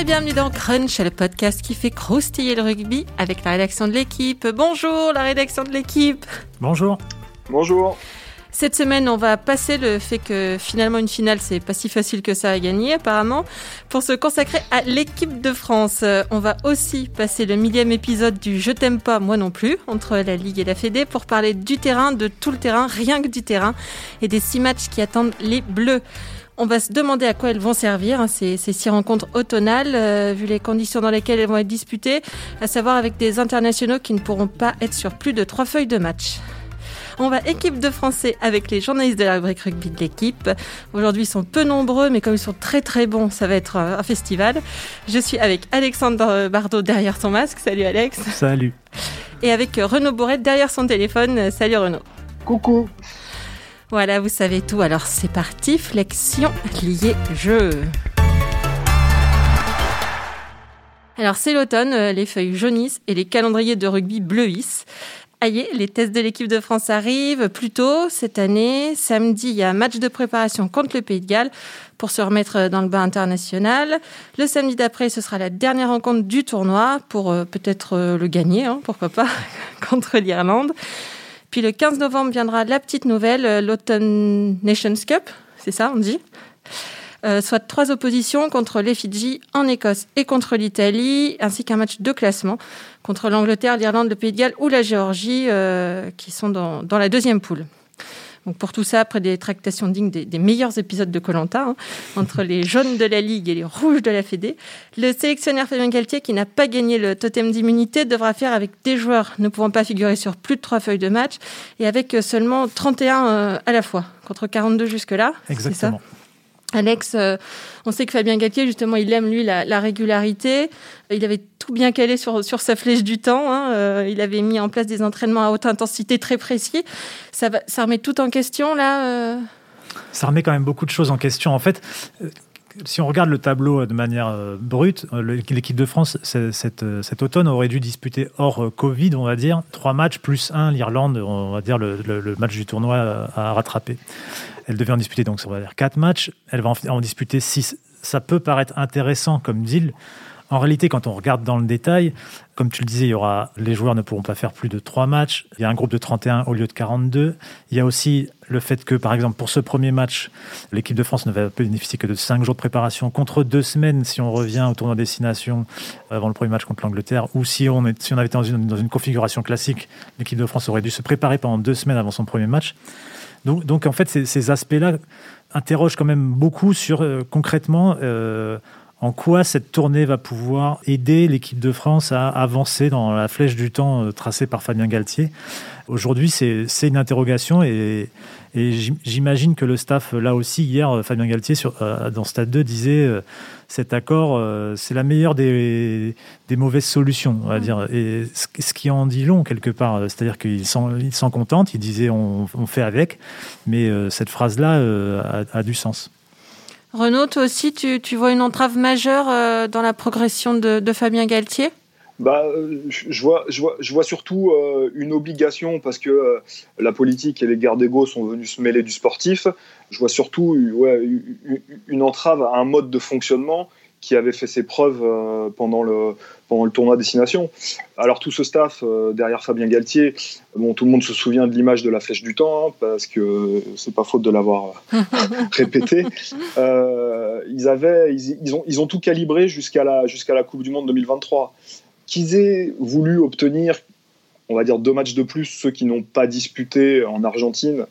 et bienvenue dans Crunch, le podcast qui fait croustiller le rugby avec la rédaction de l'équipe. Bonjour la rédaction de l'équipe. Bonjour. Bonjour. Cette semaine, on va passer le fait que finalement une finale, c'est pas si facile que ça à gagner apparemment, pour se consacrer à l'équipe de France. Euh, on va aussi passer le millième épisode du Je t'aime pas, moi non plus, entre la Ligue et la Fédé, pour parler du terrain, de tout le terrain, rien que du terrain, et des six matchs qui attendent les Bleus. On va se demander à quoi elles vont servir, hein, ces, ces, six rencontres automnales, euh, vu les conditions dans lesquelles elles vont être disputées, à savoir avec des internationaux qui ne pourront pas être sur plus de trois feuilles de match. On va équipe de français avec les journalistes de la rubrique rugby de l'équipe. Aujourd'hui, ils sont peu nombreux, mais comme ils sont très très bons, ça va être un festival. Je suis avec Alexandre Bardot derrière son masque. Salut Alex. Salut. Et avec Renaud Bourret derrière son téléphone. Salut Renaud. Coucou. Voilà, vous savez tout. Alors c'est parti, flexion liée jeu. Alors c'est l'automne, euh, les feuilles jaunissent et les calendriers de rugby bleuissent. Aïe, les tests de l'équipe de France arrivent plus tôt cette année. Samedi, il y a un match de préparation contre le Pays de Galles pour se remettre dans le bain international. Le samedi d'après, ce sera la dernière rencontre du tournoi pour euh, peut-être euh, le gagner, hein, pourquoi pas, contre l'Irlande. Puis le 15 novembre viendra la petite nouvelle, euh, l'Autumn Nations Cup, c'est ça on dit euh, soit trois oppositions contre les Fidji en Écosse et contre l'Italie, ainsi qu'un match de classement contre l'Angleterre, l'Irlande, le Pays de Galles ou la Géorgie, euh, qui sont dans, dans la deuxième poule. Donc pour tout ça, après des tractations dignes des, meilleurs épisodes de Colanta, hein, entre les jaunes de la Ligue et les rouges de la Fédé, le sélectionneur Fabien Galtier, qui n'a pas gagné le totem d'immunité, devra faire avec des joueurs ne pouvant pas figurer sur plus de trois feuilles de match et avec seulement 31 euh, à la fois, contre 42 jusque-là. Exactement. Alex, euh, on sait que Fabien Galtier, justement, il aime, lui, la, la, régularité. Il avait tout bien calé sur, sur sa flèche du temps. Hein. Euh, il avait mis en place des entraînements à haute intensité très précis. Ça, remet tout en question, là euh... Ça remet quand même beaucoup de choses en question. En fait, si on regarde le tableau de manière brute, l'équipe de France, cet, cet, automne, aurait dû disputer hors Covid, on va dire, trois matchs plus un, l'Irlande, on va dire le, le, le match du tournoi à rattraper. Elle devait en disputer donc ça va dire quatre matchs. Elle va en, disputer six. Ça peut paraître intéressant comme deal. En réalité, quand on regarde dans le détail, comme tu le disais, il y aura, les joueurs ne pourront pas faire plus de trois matchs. Il y a un groupe de 31 au lieu de 42. Il y a aussi le fait que, par exemple, pour ce premier match, l'équipe de France ne va bénéficier que de cinq jours de préparation contre deux semaines si on revient au tournoi destination avant le premier match contre l'Angleterre. Ou si on, si on avait été dans une, dans une configuration classique, l'équipe de France aurait dû se préparer pendant deux semaines avant son premier match. Donc, en fait, ces, ces aspects-là interrogent quand même beaucoup sur euh, concrètement euh, en quoi cette tournée va pouvoir aider l'équipe de France à avancer dans la flèche du temps euh, tracée par Fabien Galtier? Aujourd'hui, c'est une interrogation et, et j'imagine que le staff, là aussi, hier, Fabien Galtier, sur, euh, dans Stade 2, disait euh, cet accord, euh, c'est la meilleure des, des, mauvaises solutions, on va dire. Et ce qui en dit long, quelque part, c'est-à-dire qu'ils s'en contentent, ils disaient on, on, fait avec, mais cette phrase-là a, a du sens. Renaud, toi aussi, tu, vois une entrave majeure euh, dans la progression de, Fabien Galtier? Bah, je, vois, je, vois, je vois surtout euh, une obligation parce que euh, la politique et les guerres d'ego sont venus se mêler du sportif. Je vois surtout une entrave à un mode de fonctionnement qui avait fait ses preuves euh, pendant, le, pendant le tournoi Destination. Alors tout ce staff euh, derrière Fabien Galtier, bon, tout le monde se souvient de l'image de la flèche du temps, hein, parce que c'est pas faute de l'avoir répété. Euh, ils, avaient, ils, ils, ont, ils ont tout calibré jusqu'à la, jusqu'à la Coupe du Monde 2023. Qu'ils aient voulu obtenir, on va dire, deux matchs de plus, ceux qui n'ont pas disputé en Argentine,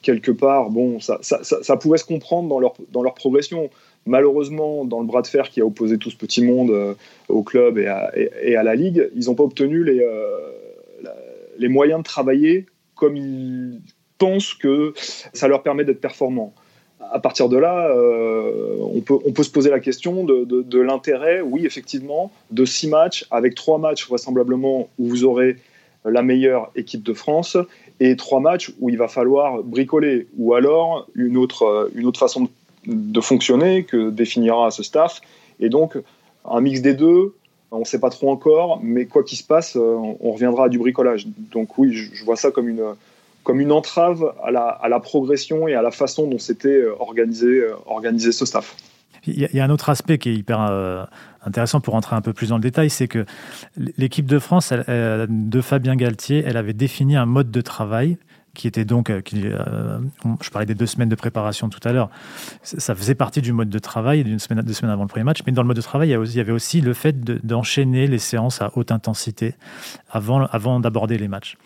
quelque part, bon, ça, ça, ça, ça pouvait se comprendre dans leur, dans leur progression malheureusement, dans le bras de fer qui a opposé tout ce petit monde euh, au club et à, la Ligue, ils n'ont pas obtenu les, euh, les moyens de travailler comme ils pensent que ça leur permet d'être performants. À partir de là, euh, on, peut, se poser la question de, de, de l'intérêt, oui, effectivement, de six matchs, avec trois matchs vraisemblablement où vous aurez la meilleure équipe de France et trois matchs où il va falloir bricoler, ou alors une autre, une autre façon de de fonctionner que définira ce staff. Et donc, un mix des deux, on ne sait pas trop encore, mais quoi qu'il se passe, on reviendra à du bricolage. Donc oui, je vois ça comme une, comme une entrave à la, à la progression et à la façon dont s'était organisé, organisé ce staff. Il y, a un autre aspect qui est hyper intéressant pour rentrer un peu plus dans le détail, c'est que l'équipe de France de Fabien Galtier, elle avait défini un mode de travail qui était donc, euh, euh, je parlais des deux semaines de préparation tout à l'heure, ça faisait partie du mode de travail d'une semaine, deux semaines avant le premier match. Mais dans le mode de travail, il y avait aussi le fait d'enchaîner les séances à haute intensité avant d'aborder les matchs.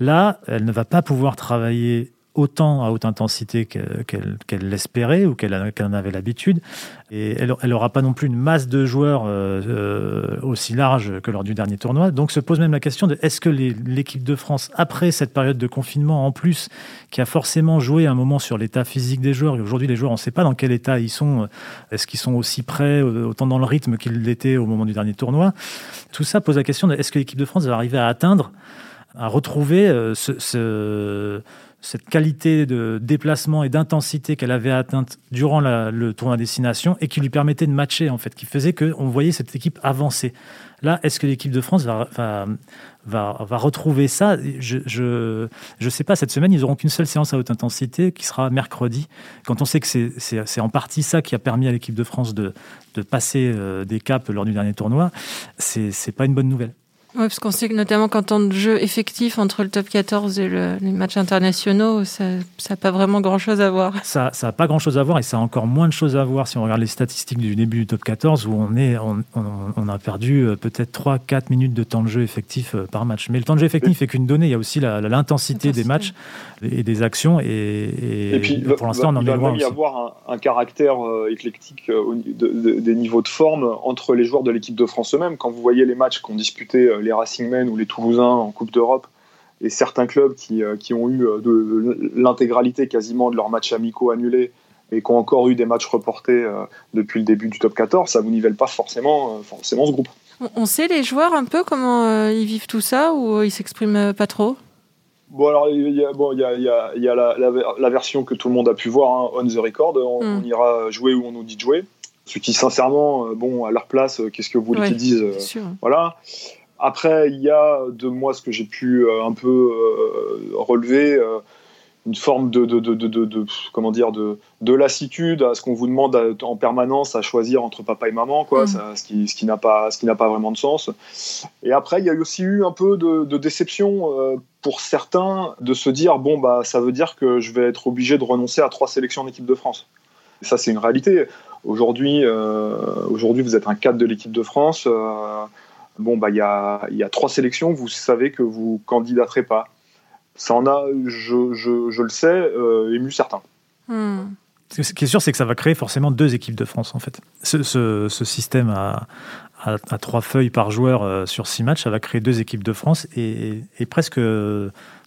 Là, elle ne va pas pouvoir travailler autant à haute intensité qu'elle l'espérait ou qu'elle en avait l'habitude. Et elle n'aura pas non plus une masse de joueurs euh, euh, aussi large que lors du dernier tournoi. Donc se pose même la question de est-ce que l'équipe de France, après cette période de confinement en plus, qui a forcément joué un moment sur l'état physique des joueurs, et aujourd'hui les joueurs, on ne sait pas dans quel état ils sont, est-ce qu'ils sont aussi prêts, autant dans le rythme qu'ils l'étaient au moment du dernier tournoi, tout ça pose la question de est-ce que l'équipe de France va arriver à atteindre, à retrouver euh, ce cette qualité de déplacement et d'intensité qu'elle avait atteinte durant le tournoi destination et qui lui permettait de matcher, en fait, qui faisait qu'on voyait cette équipe avancer. Là, est-ce que l'équipe de France va, va, va, retrouver ça? Je ne je, je, sais pas. Cette semaine, ils n'auront qu'une seule séance à haute intensité qui sera mercredi. Quand on sait que c'est en partie ça qui a permis à l'équipe de France de, de passer euh, des caps lors du dernier tournoi, c'est pas une bonne nouvelle. Oui, parce qu'on sait que notamment quand temps de jeu effectif entre le top 14 et les matchs internationaux, ça n'a pas vraiment grand-chose à voir. Ça n'a pas grand-chose à voir et ça a encore moins de choses à voir si on regarde les statistiques du début du top 14 où on, est, on, on, a perdu euh, peut-être 3-4 minutes de temps de jeu effectif euh, par match. Mais le temps de jeu effectif n'est qu'une donnée, il y a aussi l'intensité des matchs et des actions et, et, puis, pour l'instant on en est loin. Il va y avoir un, caractère euh, éclectique des niveaux de forme entre les joueurs de l'équipe de France eux-mêmes. Quand vous voyez les matchs qu'on disputait les Racing Men ou les Toulousains en Coupe d'Europe et certains clubs qui, euh, qui ont eu euh, de, l'intégralité quasiment de leurs matchs amicaux annulés et qui ont encore eu des matchs reportés euh, depuis le début du top 14, ça vous nivelle pas forcément, forcément ce groupe. On sait les joueurs un peu comment ils vivent tout ça ou ils s'expriment pas trop? Bon, alors, il y a, bon, il y a, il y a la, la, version que tout le monde a pu voir, hein, on the record. On, hmm. on, ira jouer où on nous dit de jouer. Ceux qui, sincèrement, bon, à leur place, qu'est-ce que vous voulez qu'ils disent Voilà. Après, il y a de moi ce que j'ai pu euh, un peu euh, relever euh, une forme de, de, de, de, comment dire de, de lassitude à ce qu'on vous demande en permanence à choisir entre papa et maman quoi. Mm. ce qui, ce qui n'a pas ce qui n'a pas vraiment de sens. Et après il y a aussi eu un peu de, déception pour certains de se dire bon bah ça veut dire que je vais être obligé de renoncer à trois sélections en équipe de France. Et ça c'est une réalité. Aujourd'hui aujourd'hui vous êtes un cadre de l'équipe de France bon, bah, il y a, y a, trois sélections, vous savez que vous candidaterez pas. Ça en a, je, je, je le sais, euh, ému certains. Hmm. Ce qui est sûr, c'est que ça va créer forcément deux équipes de France, en fait. Ce, ce, ce système à, à, trois feuilles par joueur euh, sur six matchs, ça va créer deux équipes de France et, et presque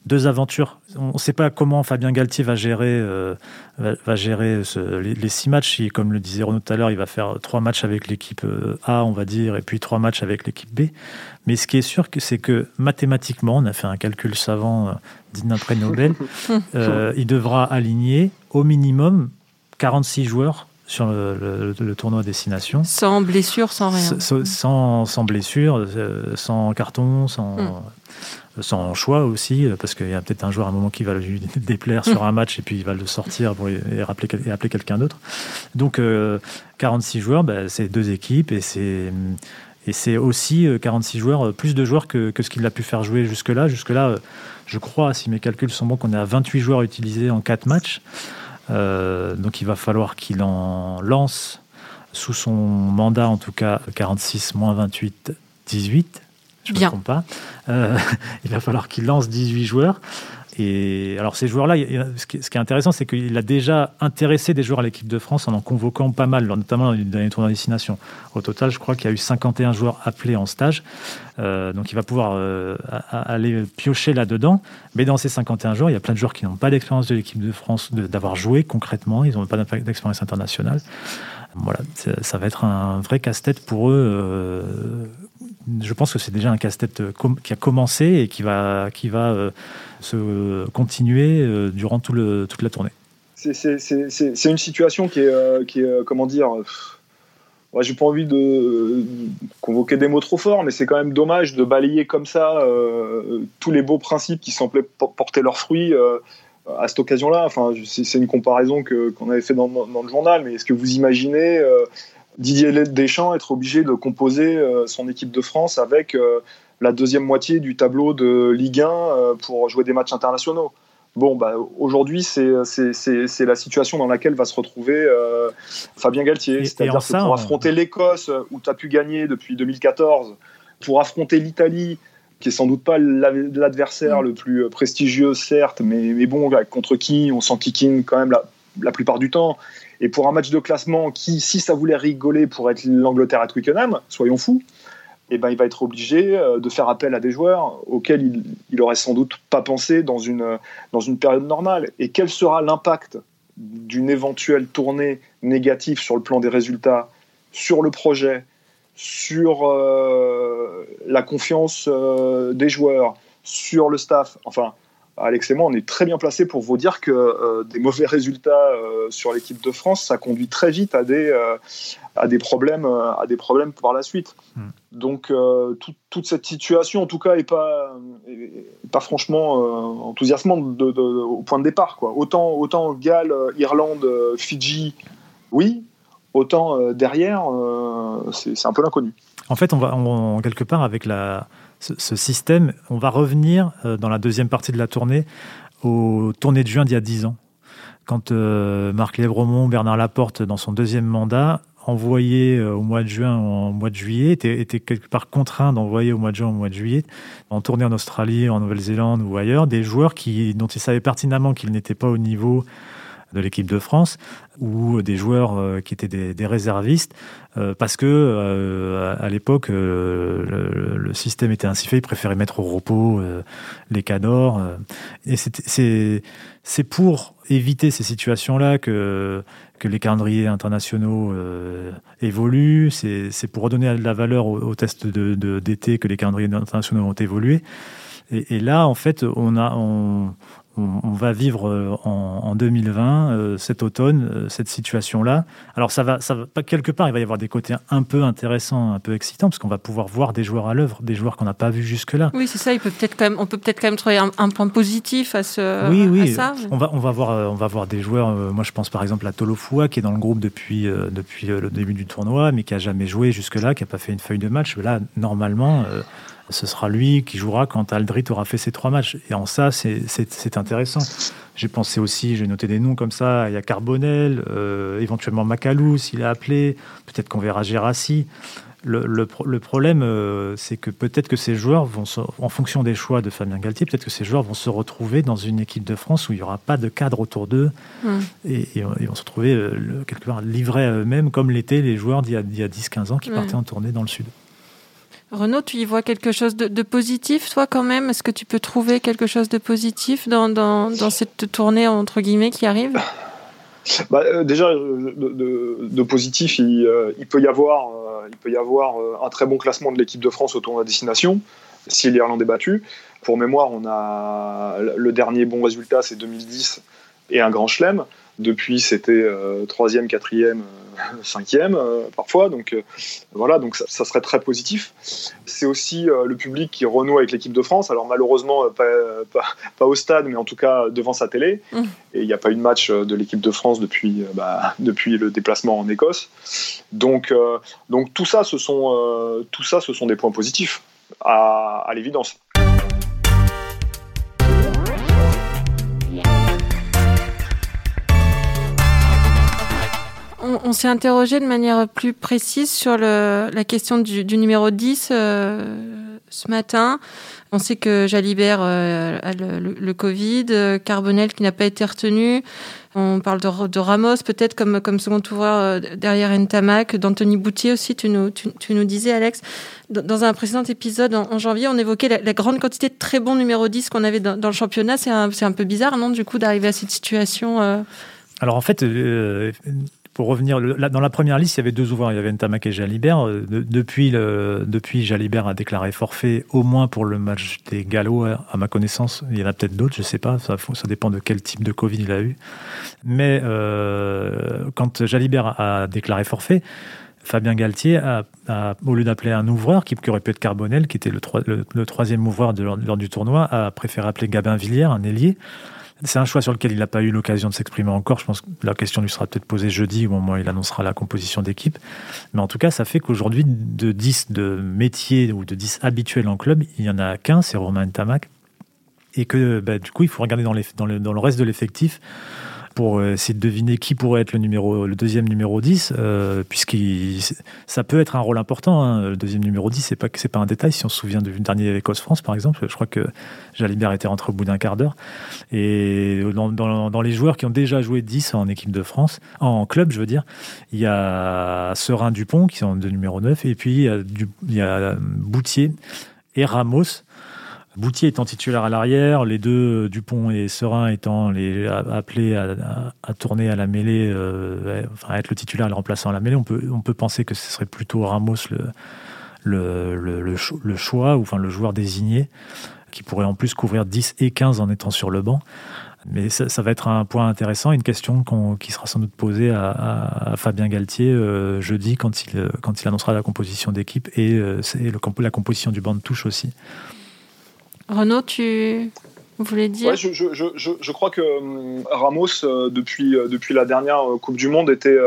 deux aventures. On ne sait pas comment Fabien Galtier va gérer, euh, va, gérer les, six matchs. comme le disait Renaud tout à l'heure, il va faire trois matchs avec l'équipe euh, A, on va dire, et puis trois matchs avec l'équipe B. Mais ce qui est sûr, c'est que mathématiquement, on a fait un calcul savant euh, digne d'un prix Nobel, il devra aligner au minimum 46 joueurs sur le, tournoi destination. Sans blessure, sans rien. Sans, sans, blessure, sans carton, sans, hmm sans choix aussi, euh, parce qu'il y a peut-être un joueur à un moment qui va lui déplaire sur un match et puis il va le sortir pour et, rappeler, et appeler quelqu'un d'autre. Donc 46 euh, joueurs, bah, c'est deux équipes et c'est et c'est aussi 46 euh, joueurs, plus de joueurs que, que ce qu'il a pu faire jouer jusque-là. Jusque-là, je crois, si mes calculs sont bons, qu'on est à 28 joueurs utilisés en 4 matchs. Donc il va falloir qu'il en lance sous son mandat, en tout cas 46 moins 28, 18 je ne me trompe pas. Euh, il va falloir qu'il lance 18 joueurs. Et alors ces joueurs-là, ce qui est intéressant, c'est qu'il a déjà intéressé des joueurs à l'équipe de France en en convoquant pas mal, notamment dans les tournois de destination. Au total, je crois qu'il y a eu 51 joueurs appelés en stage. Euh, donc il va pouvoir euh, aller piocher là-dedans. Mais dans ces 51 joueurs, il y a plein de joueurs qui n'ont pas d'expérience de l'équipe de France, d'avoir joué concrètement. Ils n'ont pas d'expérience internationale. Voilà, ça va être un vrai casse-tête pour eux je pense que c'est déjà un casse-tête euh, qui a commencé et qui va, qui va euh, se continuer euh, durant toute la tournée. C'est une situation qui est, qui est comment dire, ouais, j'ai pas envie de convoquer des mots trop forts, mais c'est quand même dommage de balayer comme ça tous les beaux principes qui semblaient porter leurs fruits à cette occasion-là, enfin, c'est une comparaison qu'on avait fait dans, le journal, mais est-ce que vous imaginez euh, Didier Deschamps être obligé de composer euh, son équipe de France avec euh, la deuxième moitié du tableau de Ligue 1 pour jouer des matchs internationaux? Bon, bah, aujourd'hui, c'est la situation dans laquelle va se retrouver Fabien Galtier. C'est-à-dire que pour affronter l'Écosse, où tu as pu gagner depuis 2014, pour affronter l'Italie, qui est sans doute pas l'adversaire mm. le plus prestigieux, certes, mais, mais bon, contre qui on s'enquiquine quand même la, la, plupart du temps. Et pour un match de classement qui, si ça voulait rigoler pour être l'Angleterre à Twickenham, soyons fous, eh ben, il va être obligé euh, de faire appel à des joueurs auxquels il, il aurait sans doute pas pensé dans une, dans une période normale. Et quel sera l'impact d'une éventuelle tournée négative sur le plan des résultats, sur le projet, sur euh, la confiance euh, des joueurs, sur le staff. Enfin, Alex et moi, on est très bien placés pour vous dire que euh, des mauvais résultats sur l'équipe de France, ça conduit très vite à des, à des, problèmes, à des problèmes par la suite. Hmm. Donc, toute cette situation, en tout cas, n'est pas, pas franchement enthousiasmante au point de départ. Quoi. Autant, autant Galles, Irlande, Fidji, oui, Autant euh, derrière, euh, c'est un peu l'inconnu. En fait, on va quelque part avec ce, système, on va revenir euh, dans la deuxième partie de la tournée aux tournées de juin d'il y a dix ans. Quand Marc Lébremont, Bernard Laporte, dans son deuxième mandat, envoyé au mois de juin ou au mois de juillet, était, quelque part contraint d'envoyer au mois de juin ou au mois de juillet, en tournée en Australie, en Nouvelle-Zélande ou ailleurs, des joueurs qui, dont ils savaient pertinemment qu'ils n'étaient pas au niveau de l'équipe de France ou des joueurs euh, qui étaient des, réservistes euh, parce que euh, à l'époque le, système était ainsi fait, ils préféraient mettre au repos les cadors et c'est pour éviter ces situations-là que que les calendriers internationaux évoluent, c'est pour redonner de la valeur aux, tests d'été de, d'été que les calendriers internationaux ont évolué. Et, et, là, en fait, on a, on, on, va vivre euh, en, 2020, euh, cet automne, euh, cette situation-là. Alors ça va, ça va, quelque part, il va y avoir des côtés un peu intéressants, un peu excitants, parce qu'on va pouvoir voir des joueurs à l'œuvre, des joueurs qu'on n'a pas vus jusque-là. Oui, c'est ça. Il peut peut-être quand même, on peut peut-être quand même trouver un, point positif à ce. Oui, oui. ça. On va, on va voir, on va voir des joueurs. moi, je pense par exemple à Tolofua, qui est dans le groupe depuis depuis le début du tournoi, mais qui a jamais joué jusque-là, qui a pas fait une feuille de match. Là, normalement ce sera lui qui jouera quand Aldrit aura fait ses trois matchs. Et en ça, c'est intéressant. J'ai pensé aussi, j'ai noté des noms comme ça, il y a Carbonel, euh, éventuellement Macalou s'il a appelé, peut-être qu'on verra Gérassi. Le, le, problème, euh, c'est que peut-être que ces joueurs vont, en fonction des choix de Fabien Galtier, peut-être que ces joueurs vont se retrouver dans une équipe de France où il n'y aura pas de cadre autour d'eux hum. et, ils vont se retrouver euh, quelque part livrés à eux-mêmes, comme l'étaient les joueurs d'il y a, a 10-15 ans qui partaient en tournée dans le Sud. Renaud, tu y vois quelque chose de, positif, toi, quand même? Est-ce que tu peux trouver quelque chose de positif dans, dans, cette tournée, entre guillemets, qui arrive? Bah, euh, Déjà, de, positif, il, euh, il, peut y avoir, euh, il peut y avoir un très bon classement de l'équipe de France au tournoi destination, si l'Irlande est battue. Pour mémoire, on a le dernier bon résultat, c'est 2010, et un grand chelem. Depuis, c'était troisième, quatrième cinquième euh, parfois. Donc euh, voilà, donc ça, serait très positif. C'est aussi euh, le public qui renoue avec l'équipe de France. Alors malheureusement pas, au stade, mais en tout cas devant sa télé. Mmh. Et il n'y a pas eu de match de l'équipe de France depuis, bah, depuis le déplacement en Écosse. Donc, donc tout ça, ce sont tout ça, ce sont des points positifs à, à l'évidence. On, s'est interrogé de manière plus précise sur la question du, numéro 10 euh, ce matin. On sait que Jalibert euh, a le, Covid, Carbonel qui n'a pas été retenu. On parle de, Ramos peut-être comme, comme second ouvreur euh, derrière Ntamak, d'Anthony Boutier aussi, tu nous, disais Alex. Dans un précédent épisode en, janvier, on évoquait la, grande quantité de très bons numéro 10 qu'on avait dans, le championnat. C'est un, un, peu bizarre, non, du coup, d'arriver à cette situation Alors en fait, pour revenir, dans la première liste, il y avait deux ouvreurs. Il y avait Ntamak et Jalibert. Euh, depuis, depuis, Jalibert a déclaré forfait, au moins pour le match des Gallois, à ma connaissance. Il y en a peut-être d'autres, je ne sais pas. Ça, ça, dépend de quel type de Covid il a eu. Mais euh, quand Jalibert a déclaré forfait, Fabien Galtier, a, au lieu d'appeler un ouvreur, qui, aurait pu être Carbonel, qui était le, troisième ouvreur lors du tournoi, a préféré appeler Gabin Villiers, un ailier c'est un choix sur lequel il n'a pas eu l'occasion de s'exprimer encore. Je pense que la question lui sera peut-être posée jeudi au moment où il annoncera la composition d'équipe. Mais en tout cas, ça fait qu'aujourd'hui, de 10 de métiers ou de 10 habituels en club, il y en a qu'un, c'est Romain Tamac. Et que bah, du coup, il faut regarder dans, le reste de l'effectif pour euh, essayer de deviner qui pourrait être le, deuxième numéro 10, euh, puisque ça peut être un rôle important. Hein. Le deuxième numéro 10, c'est pas, pas un détail. Si on se souvient du dernier Écosse-France, par exemple, je crois que Jalibert était rentré au bout d'un quart d'heure. Et dans, les joueurs qui ont déjà joué 10 en équipe de France, en club, je veux dire, il y a Serin Dupont, qui sont de numéro 9, et puis il y a, il y a Boutier et Ramos Boutier étant titulaire à l'arrière, les deux, Dupont et Serein étant les, appelés à, tourner à la mêlée, euh, enfin à être le titulaire et le remplaçant à la mêlée, on peut, on peut penser que ce serait plutôt Ramos le, le, le, choix, ou enfin le joueur désigné, qui pourrait en plus couvrir 10 et 15 en étant sur le banc. Mais ça, va être un point intéressant, une question qui sera sans doute posée à, Fabien Galtier euh, jeudi quand il, quand il annoncera la composition d'équipe et, euh, la composition du banc de touche aussi. Renaud, tu voulais dire ouais, je, je, je, je, crois que euh, Ramos, euh, depuis, euh, depuis la dernière Coupe du Monde, était,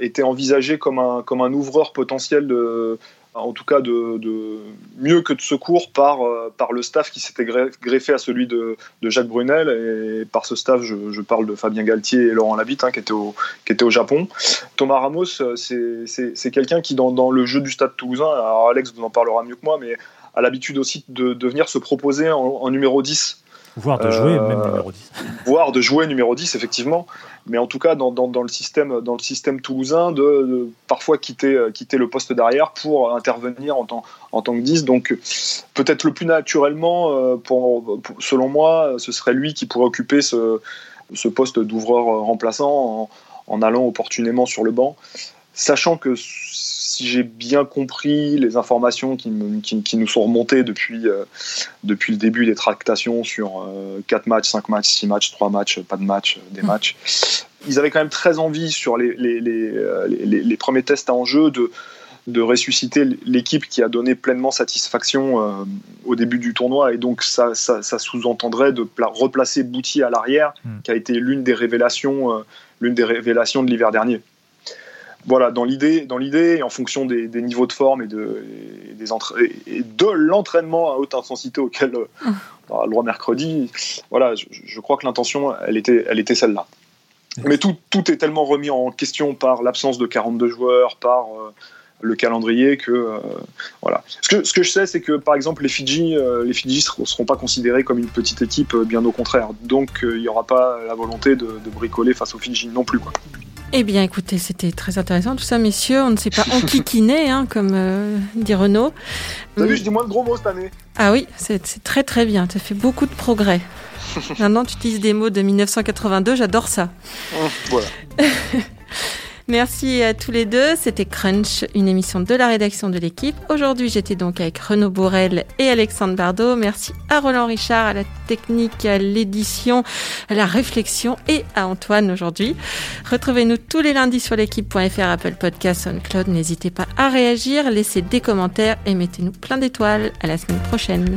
était envisagé comme un, comme un ouvreur potentiel de, en tout cas de, de, mieux que de secours par, par le staff qui s'était greffé à celui de, de, Jacques Brunel. Et par ce staff, je, parle de Fabien Galtier et Laurent Labitte, hein, qui, étaient au, au Japon. Thomas Ramos, c'est quelqu'un qui, dans, dans, le jeu du Stade Toulousain, alors Alex vous en parlera mieux que moi, mais a l'habitude aussi de, de, venir se proposer en, numéro 10. Voire de jouer même euh, numéro 10. Voire de jouer numéro 10, effectivement. Mais en tout cas, dans, dans, dans le, système, dans le système toulousain, de, parfois quitter, euh, quitter le poste derrière pour intervenir en tant, en tant que 10. Donc, peut-être le plus naturellement, euh, pour, selon moi, ce serait lui qui pourrait occuper ce, ce poste d'ouvreur remplaçant en, en, allant opportunément sur le banc. Sachant que si j'ai bien compris les informations qui, qui, nous sont remontées depuis, euh, depuis le début des tractations sur 4 euh, matchs, 5 matchs, 6 matchs, 3 matchs, pas de matchs, euh, des mmh. matchs, ils avaient quand même très envie sur les, les, les, les, premiers tests à enjeu de, de ressusciter l'équipe qui a donné pleinement satisfaction au début du tournoi. Et donc, ça, ça, ça sous-entendrait de replacer Boutier à l'arrière, mmh. qui a été l'une des révélations, l'une des révélations de l'hiver dernier voilà, dans l'idée, dans l'idée, en fonction des, niveaux de forme et de, des et de l'entraînement à haute intensité auquel euh, on aura le droit mercredi, voilà, je, crois que l'intention, elle était, elle était celle-là. Mais tout, tout est tellement remis en question par l'absence de 42 joueurs, par euh, le calendrier que euh, voilà. Ce que, ce que je sais, c'est que par exemple les Fidji, les Fidji seront, seront pas considérés comme une petite équipe, bien au contraire. Donc il n'y aura pas la volonté de, de, bricoler face aux Fidji non plus quoi. Eh bien, écoutez, c'était très intéressant tout ça, messieurs. On ne s'est pas enquiquiné, hein, comme euh, dit Renaud. T'as vu, je dis moins de gros mots cette année. Ah oui, c'est très très bien. Tu as fait beaucoup de progrès. Maintenant, tu utilises des mots de 1982. J'adore ça. Voilà. Merci à tous les deux. C'était Crunch, une émission de la rédaction de l'équipe. Aujourd'hui, j'étais donc avec Renaud Bourrel et Alexandre Bardot. Merci à Roland Richard, à la technique, à l'édition, à la réflexion et à Antoine aujourd'hui. Retrouvez-nous tous les lundis sur l'équipe.fr, Apple Podcast, SoundCloud. N'hésitez pas à réagir, laissez des commentaires et mettez-nous plein d'étoiles. À la semaine prochaine.